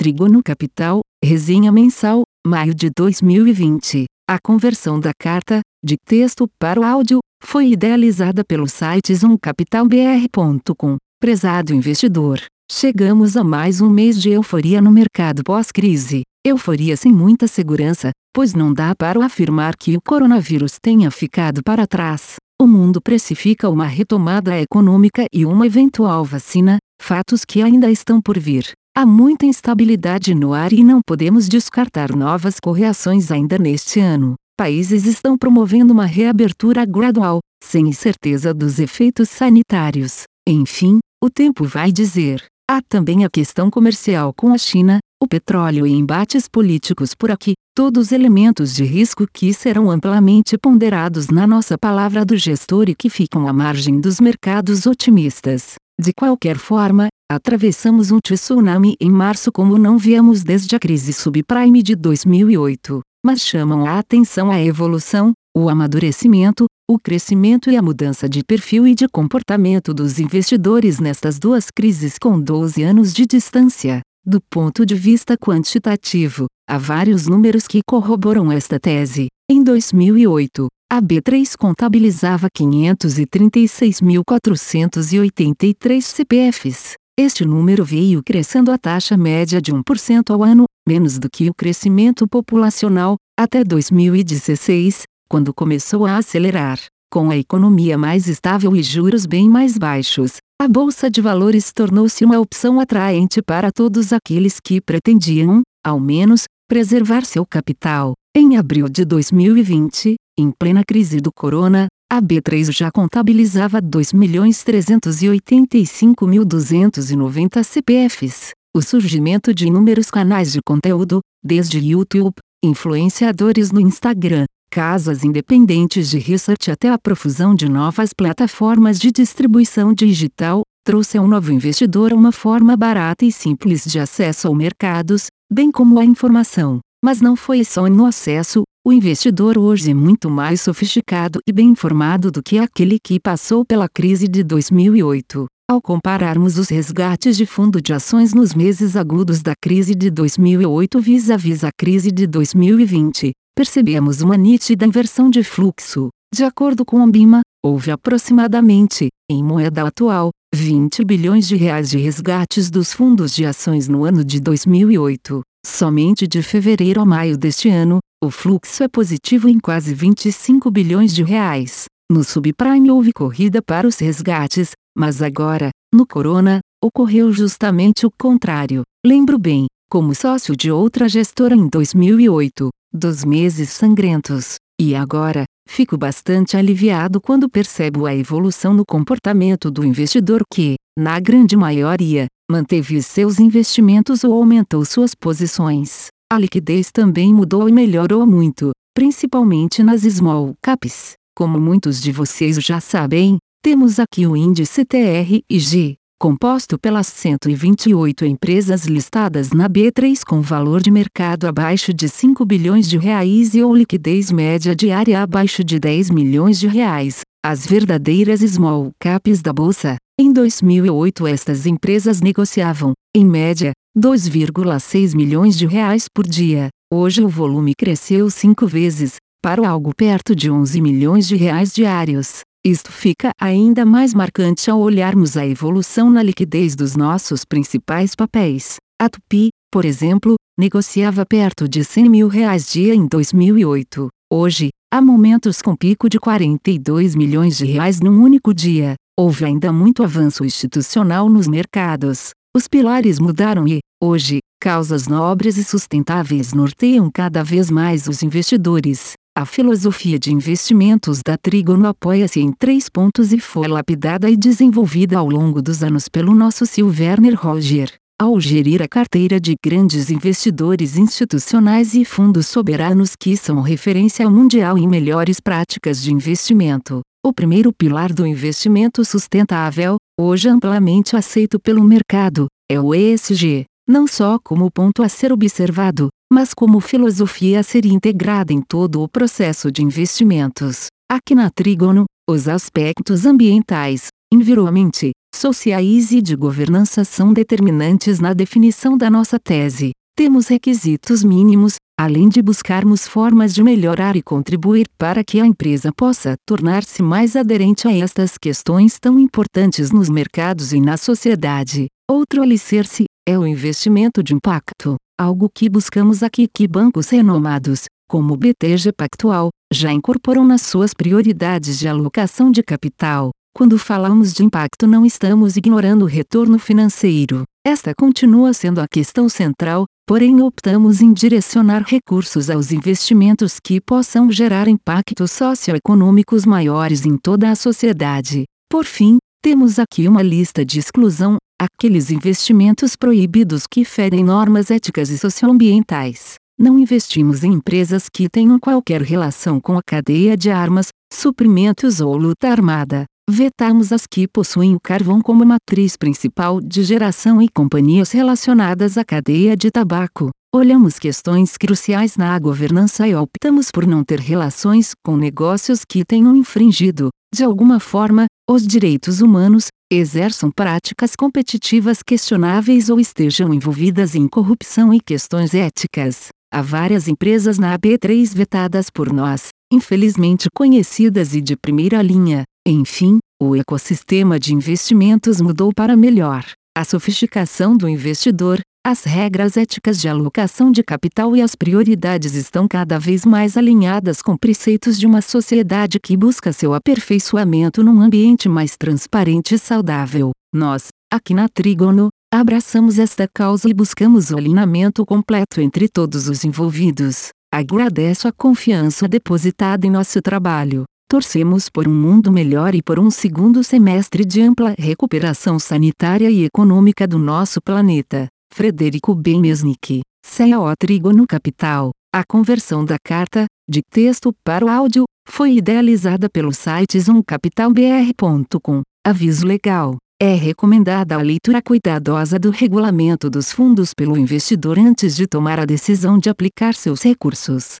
Trigono Capital, resenha mensal, maio de 2020. A conversão da carta, de texto para o áudio, foi idealizada pelo site zoomcapitalbr.com. Prezado investidor, chegamos a mais um mês de euforia no mercado pós-crise. Euforia sem muita segurança, pois não dá para afirmar que o coronavírus tenha ficado para trás. O mundo precifica uma retomada econômica e uma eventual vacina, fatos que ainda estão por vir. Há muita instabilidade no ar e não podemos descartar novas correções ainda neste ano. Países estão promovendo uma reabertura gradual, sem incerteza dos efeitos sanitários. Enfim, o tempo vai dizer. Há também a questão comercial com a China, o petróleo e embates políticos por aqui, todos elementos de risco que serão amplamente ponderados na nossa palavra do gestor e que ficam à margem dos mercados otimistas. De qualquer forma, atravessamos um tsunami em março como não viemos desde a crise subprime de 2008, mas chamam a atenção a evolução, o amadurecimento, o crescimento e a mudança de perfil e de comportamento dos investidores nestas duas crises com 12 anos de distância. Do ponto de vista quantitativo, há vários números que corroboram esta tese. Em 2008, a B3 contabilizava 536.483 CPFs. Este número veio crescendo a taxa média de 1% ao ano, menos do que o crescimento populacional, até 2016, quando começou a acelerar. Com a economia mais estável e juros bem mais baixos, a bolsa de valores tornou-se uma opção atraente para todos aqueles que pretendiam, ao menos, preservar seu capital. Em abril de 2020, em plena crise do corona, a B3 já contabilizava 2.385.290 CPFs. O surgimento de inúmeros canais de conteúdo, desde YouTube, influenciadores no Instagram, casas independentes de research até a profusão de novas plataformas de distribuição digital, trouxe ao novo investidor uma forma barata e simples de acesso ao mercados, bem como à informação. Mas não foi só no acesso, o investidor hoje é muito mais sofisticado e bem informado do que aquele que passou pela crise de 2008. Ao compararmos os resgates de fundo de ações nos meses agudos da crise de 2008 vis-à-vis -vis a crise de 2020, percebemos uma nítida inversão de fluxo. De acordo com a BIMA, houve aproximadamente, em moeda atual, 20 bilhões de reais de resgates dos fundos de ações no ano de 2008. Somente de fevereiro a maio deste ano, o fluxo é positivo em quase 25 bilhões de reais. No subprime houve corrida para os resgates, mas agora, no corona, ocorreu justamente o contrário. Lembro bem, como sócio de outra gestora em 2008, dos meses sangrentos, e agora, fico bastante aliviado quando percebo a evolução no comportamento do investidor que, na grande maioria, manteve seus investimentos ou aumentou suas posições. A liquidez também mudou e melhorou muito, principalmente nas small caps. Como muitos de vocês já sabem, temos aqui o índice TRIG, composto pelas 128 empresas listadas na B3 com valor de mercado abaixo de 5 bilhões de reais e ou liquidez média diária abaixo de 10 milhões de reais, as verdadeiras small caps da bolsa. Em 2008 estas empresas negociavam, em média, 2,6 milhões de reais por dia. Hoje o volume cresceu cinco vezes, para algo perto de 11 milhões de reais diários. Isto fica ainda mais marcante ao olharmos a evolução na liquidez dos nossos principais papéis. A Tupi, por exemplo, negociava perto de 100 mil reais dia em 2008. Hoje, há momentos com pico de 42 milhões de reais num único dia. Houve ainda muito avanço institucional nos mercados. Os pilares mudaram e, hoje, causas nobres e sustentáveis norteiam cada vez mais os investidores. A filosofia de investimentos da Trigono apoia-se em três pontos e foi lapidada e desenvolvida ao longo dos anos pelo nosso Silverner Roger. Ao gerir a carteira de grandes investidores institucionais e fundos soberanos que são referência mundial em melhores práticas de investimento, o primeiro pilar do investimento sustentável, hoje amplamente aceito pelo mercado, é o ESG, não só como ponto a ser observado, mas como filosofia a ser integrada em todo o processo de investimentos. Aqui na Trigono, os aspectos ambientais, environment, sociais e de governança são determinantes na definição da nossa tese. Temos requisitos mínimos, além de buscarmos formas de melhorar e contribuir para que a empresa possa tornar-se mais aderente a estas questões tão importantes nos mercados e na sociedade. Outro alicerce é o investimento de impacto, algo que buscamos aqui que bancos renomados, como o BTG Pactual, já incorporam nas suas prioridades de alocação de capital. Quando falamos de impacto, não estamos ignorando o retorno financeiro. Esta continua sendo a questão central, porém optamos em direcionar recursos aos investimentos que possam gerar impactos socioeconômicos maiores em toda a sociedade. Por fim, temos aqui uma lista de exclusão, aqueles investimentos proibidos que ferem normas éticas e socioambientais. Não investimos em empresas que tenham qualquer relação com a cadeia de armas, suprimentos ou luta armada. Vetamos as que possuem o carvão como matriz principal de geração e companhias relacionadas à cadeia de tabaco. Olhamos questões cruciais na governança e optamos por não ter relações com negócios que tenham infringido, de alguma forma, os direitos humanos, exerçam práticas competitivas questionáveis ou estejam envolvidas em corrupção e questões éticas. Há várias empresas na AB3 vetadas por nós, infelizmente conhecidas e de primeira linha. Enfim, o ecossistema de investimentos mudou para melhor. A sofisticação do investidor, as regras éticas de alocação de capital e as prioridades estão cada vez mais alinhadas com preceitos de uma sociedade que busca seu aperfeiçoamento num ambiente mais transparente e saudável. Nós, aqui na Trígono, Abraçamos esta causa e buscamos o alinhamento completo entre todos os envolvidos. Agradeço a confiança depositada em nosso trabalho. Torcemos por um mundo melhor e por um segundo semestre de ampla recuperação sanitária e econômica do nosso planeta. Frederico B. Mesnick, CEO Trigono Capital. A conversão da carta, de texto para o áudio, foi idealizada pelo site zoomcapitalbr.com. Aviso legal. É recomendada a leitura cuidadosa do regulamento dos fundos pelo investidor antes de tomar a decisão de aplicar seus recursos.